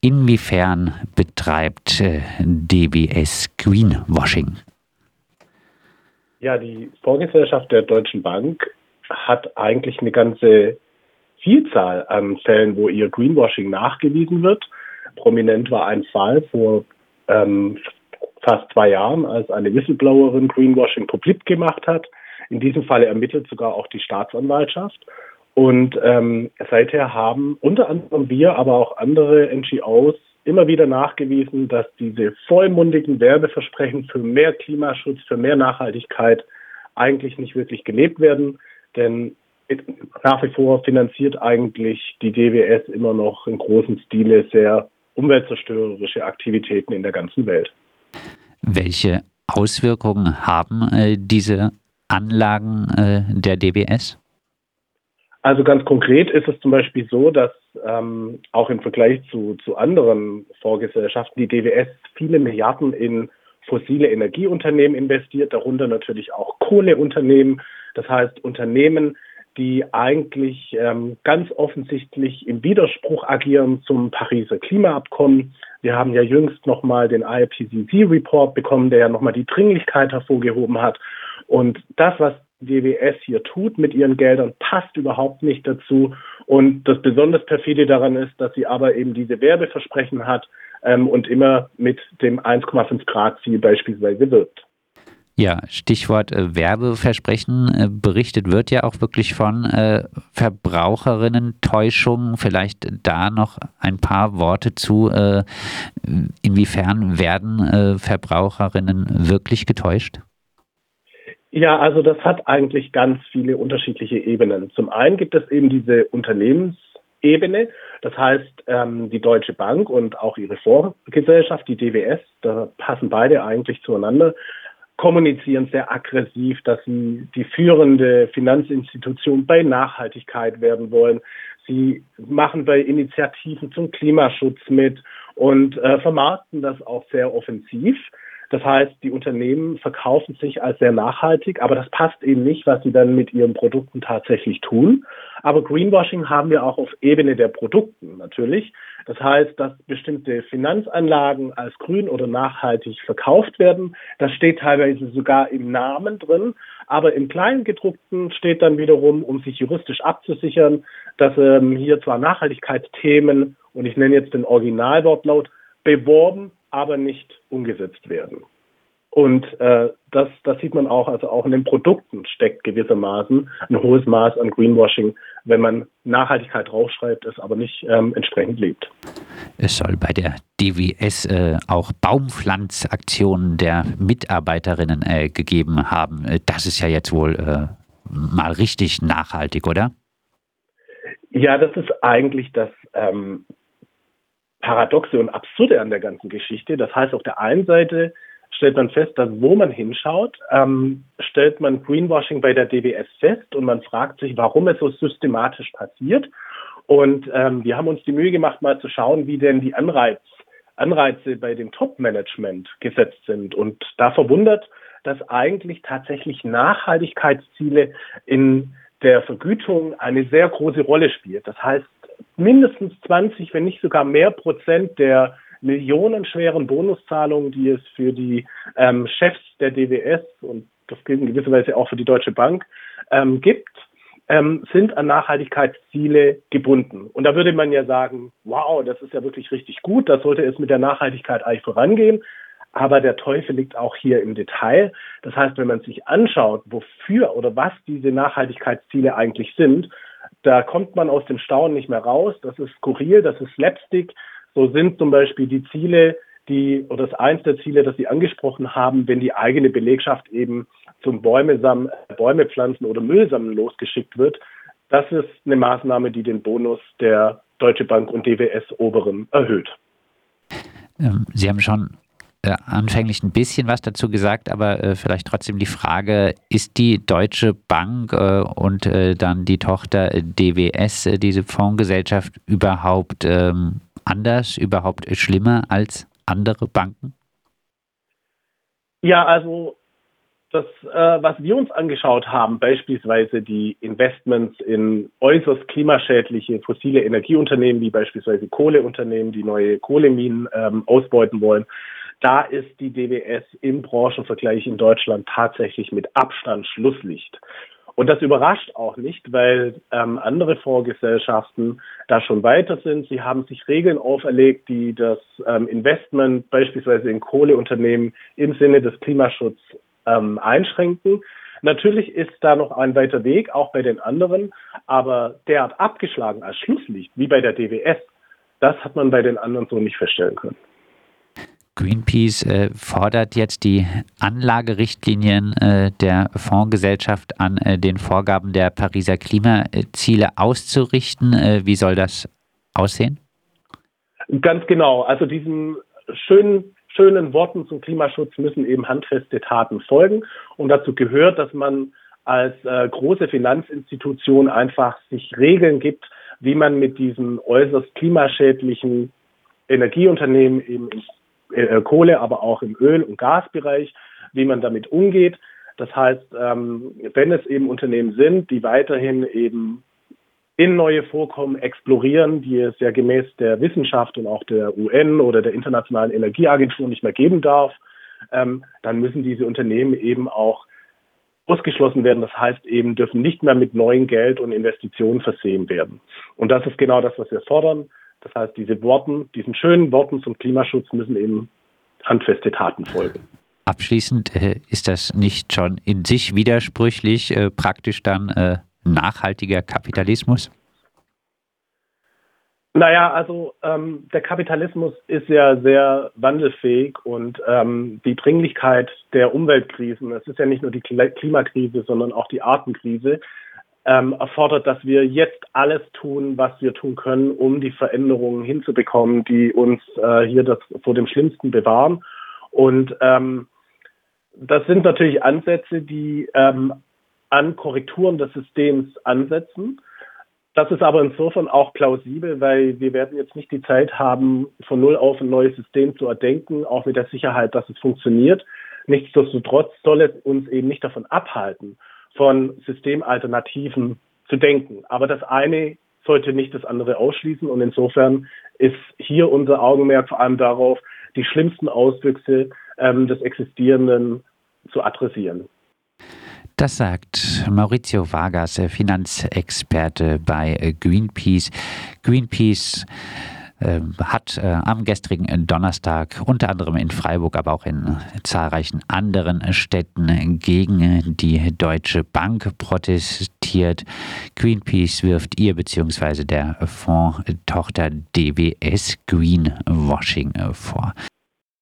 inwiefern betreibt äh, DWS Greenwashing? Ja, die Fondsgesellschaft der Deutschen Bank hat eigentlich eine ganze Vielzahl an Fällen, wo ihr Greenwashing nachgewiesen wird. Prominent war ein Fall vor ähm, fast zwei Jahren, als eine Whistleblowerin Greenwashing publik gemacht hat. In diesem Falle ermittelt sogar auch die Staatsanwaltschaft. Und ähm, seither haben unter anderem wir, aber auch andere NGOs immer wieder nachgewiesen, dass diese vollmundigen Werbeversprechen für mehr Klimaschutz, für mehr Nachhaltigkeit eigentlich nicht wirklich gelebt werden. Denn nach wie vor finanziert eigentlich die DWS immer noch in großem Stile sehr umweltzerstörerische Aktivitäten in der ganzen Welt. Welche Auswirkungen haben äh, diese Anlagen äh, der DWS? Also ganz konkret ist es zum Beispiel so, dass ähm, auch im Vergleich zu, zu anderen Vorgesellschaften die DWS viele Milliarden in fossile Energieunternehmen investiert, darunter natürlich auch Kohleunternehmen. Das heißt Unternehmen, die eigentlich ähm, ganz offensichtlich im Widerspruch agieren zum Pariser Klimaabkommen. Wir haben ja jüngst nochmal den IPCC-Report bekommen, der ja nochmal die Dringlichkeit hervorgehoben hat. Und das, was DWS hier tut mit ihren Geldern, passt überhaupt nicht dazu. Und das besonders perfide daran ist, dass sie aber eben diese Werbeversprechen hat ähm, und immer mit dem 1,5 Grad Ziel beispielsweise wirbt. Ja, Stichwort äh, Werbeversprechen. Äh, berichtet wird ja auch wirklich von äh, Verbraucherinnen-Täuschung. Vielleicht da noch ein paar Worte zu. Äh, inwiefern werden Verbraucherinnen wirklich getäuscht? Ja, also das hat eigentlich ganz viele unterschiedliche Ebenen. Zum einen gibt es eben diese Unternehmensebene. Das heißt, ähm, die Deutsche Bank und auch ihre Vorgesellschaft, die DWS, da passen beide eigentlich zueinander, kommunizieren sehr aggressiv, dass sie die führende Finanzinstitution bei Nachhaltigkeit werden wollen. Sie machen bei Initiativen zum Klimaschutz mit und äh, vermarkten das auch sehr offensiv. Das heißt, die Unternehmen verkaufen sich als sehr nachhaltig, aber das passt eben nicht, was sie dann mit ihren Produkten tatsächlich tun. Aber Greenwashing haben wir auch auf Ebene der Produkten natürlich. Das heißt, dass bestimmte Finanzanlagen als grün oder nachhaltig verkauft werden. Das steht teilweise sogar im Namen drin. Aber im Kleingedruckten steht dann wiederum, um sich juristisch abzusichern, dass ähm, hier zwar Nachhaltigkeitsthemen, und ich nenne jetzt den Originalwortlaut, beworben, aber nicht umgesetzt werden. Und äh, das, das sieht man auch, also auch in den Produkten steckt gewissermaßen ein hohes Maß an Greenwashing, wenn man Nachhaltigkeit draufschreibt, es aber nicht ähm, entsprechend lebt. Es soll bei der DWS äh, auch Baumpflanzaktionen der Mitarbeiterinnen äh, gegeben haben. Äh, das ist ja jetzt wohl äh, mal richtig nachhaltig, oder? Ja, das ist eigentlich das ähm, Paradoxe und Absurde an der ganzen Geschichte. Das heißt, auf der einen Seite stellt man fest, dass wo man hinschaut, ähm, stellt man Greenwashing bei der DWS fest und man fragt sich, warum es so systematisch passiert. Und ähm, wir haben uns die Mühe gemacht, mal zu schauen, wie denn die Anreiz, Anreize bei dem Top-Management gesetzt sind. Und da verwundert, dass eigentlich tatsächlich Nachhaltigkeitsziele in der Vergütung eine sehr große Rolle spielt. Das heißt, mindestens 20, wenn nicht sogar mehr Prozent der millionenschweren Bonuszahlungen, die es für die ähm, Chefs der DWS und das gilt in gewisser Weise auch für die Deutsche Bank ähm, gibt, ähm, sind an Nachhaltigkeitsziele gebunden. Und da würde man ja sagen, wow, das ist ja wirklich richtig gut, da sollte es mit der Nachhaltigkeit eigentlich vorangehen. Aber der Teufel liegt auch hier im Detail. Das heißt, wenn man sich anschaut, wofür oder was diese Nachhaltigkeitsziele eigentlich sind, da kommt man aus dem Staunen nicht mehr raus. Das ist skurril, das ist Slapstick. So sind zum Beispiel die Ziele, die, oder das eins der Ziele, das Sie angesprochen haben, wenn die eigene Belegschaft eben zum Bäume, pflanzen oder Müll sammeln losgeschickt wird. Das ist eine Maßnahme, die den Bonus der Deutsche Bank und DWS Oberen erhöht. Ähm, Sie haben schon äh, anfänglich ein bisschen was dazu gesagt, aber äh, vielleicht trotzdem die Frage, ist die Deutsche Bank äh, und äh, dann die Tochter DWS, äh, diese Fondsgesellschaft, überhaupt ähm, anders, überhaupt schlimmer als andere Banken? Ja, also das, was wir uns angeschaut haben, beispielsweise die Investments in äußerst klimaschädliche fossile Energieunternehmen, wie beispielsweise Kohleunternehmen, die neue Kohleminen ähm, ausbeuten wollen, da ist die DWS im Branchenvergleich in Deutschland tatsächlich mit Abstand Schlusslicht. Und das überrascht auch nicht, weil ähm, andere Fondsgesellschaften da schon weiter sind. Sie haben sich Regeln auferlegt, die das ähm, Investment beispielsweise in Kohleunternehmen im Sinne des Klimaschutzes ähm, einschränken. Natürlich ist da noch ein weiter Weg, auch bei den anderen, aber derart abgeschlagen als Schlusslicht, wie bei der DWS, das hat man bei den anderen so nicht feststellen können. Greenpeace äh, fordert jetzt die Anlagerichtlinien äh, der Fondsgesellschaft an, äh, den Vorgaben der Pariser Klimaziele auszurichten. Äh, wie soll das aussehen? Ganz genau. Also diesen schönen, schönen Worten zum Klimaschutz müssen eben handfeste Taten folgen. Und dazu gehört, dass man als äh, große Finanzinstitution einfach sich Regeln gibt, wie man mit diesen äußerst klimaschädlichen Energieunternehmen eben äh, Kohle, aber auch im Öl- und Gasbereich, wie man damit umgeht. Das heißt, ähm, wenn es eben Unternehmen sind, die weiterhin eben in neue Vorkommen explorieren, die es ja gemäß der Wissenschaft und auch der UN oder der Internationalen Energieagentur nicht mehr geben darf, ähm, dann müssen diese Unternehmen eben auch ausgeschlossen werden. Das heißt eben, dürfen nicht mehr mit neuen Geld und Investitionen versehen werden. Und das ist genau das, was wir fordern. Das heißt, diese Worten, diesen schönen Worten zum Klimaschutz müssen eben handfeste Taten folgen. Abschließend äh, ist das nicht schon in sich widersprüchlich, äh, praktisch dann äh, nachhaltiger Kapitalismus? Naja, also ähm, der Kapitalismus ist ja sehr wandelfähig und ähm, die Dringlichkeit der Umweltkrisen, es ist ja nicht nur die Klimakrise, sondern auch die Artenkrise, ähm, erfordert, dass wir jetzt alles tun, was wir tun können, um die Veränderungen hinzubekommen, die uns äh, hier das vor dem Schlimmsten bewahren. Und ähm, das sind natürlich Ansätze, die ähm, an Korrekturen des Systems ansetzen. Das ist aber insofern auch plausibel, weil wir werden jetzt nicht die Zeit haben, von Null auf ein neues System zu erdenken, auch mit der Sicherheit, dass es funktioniert. Nichtsdestotrotz soll es uns eben nicht davon abhalten, von Systemalternativen zu denken. Aber das eine sollte nicht das andere ausschließen und insofern ist hier unser Augenmerk vor allem darauf, die schlimmsten Auswüchse ähm, des Existierenden zu adressieren. Das sagt Maurizio Vargas, Finanzexperte bei Greenpeace. Greenpeace hat äh, am gestrigen Donnerstag unter anderem in Freiburg, aber auch in zahlreichen anderen Städten gegen die Deutsche Bank protestiert. Greenpeace wirft ihr bzw. der Fondstochter DWS Greenwashing vor.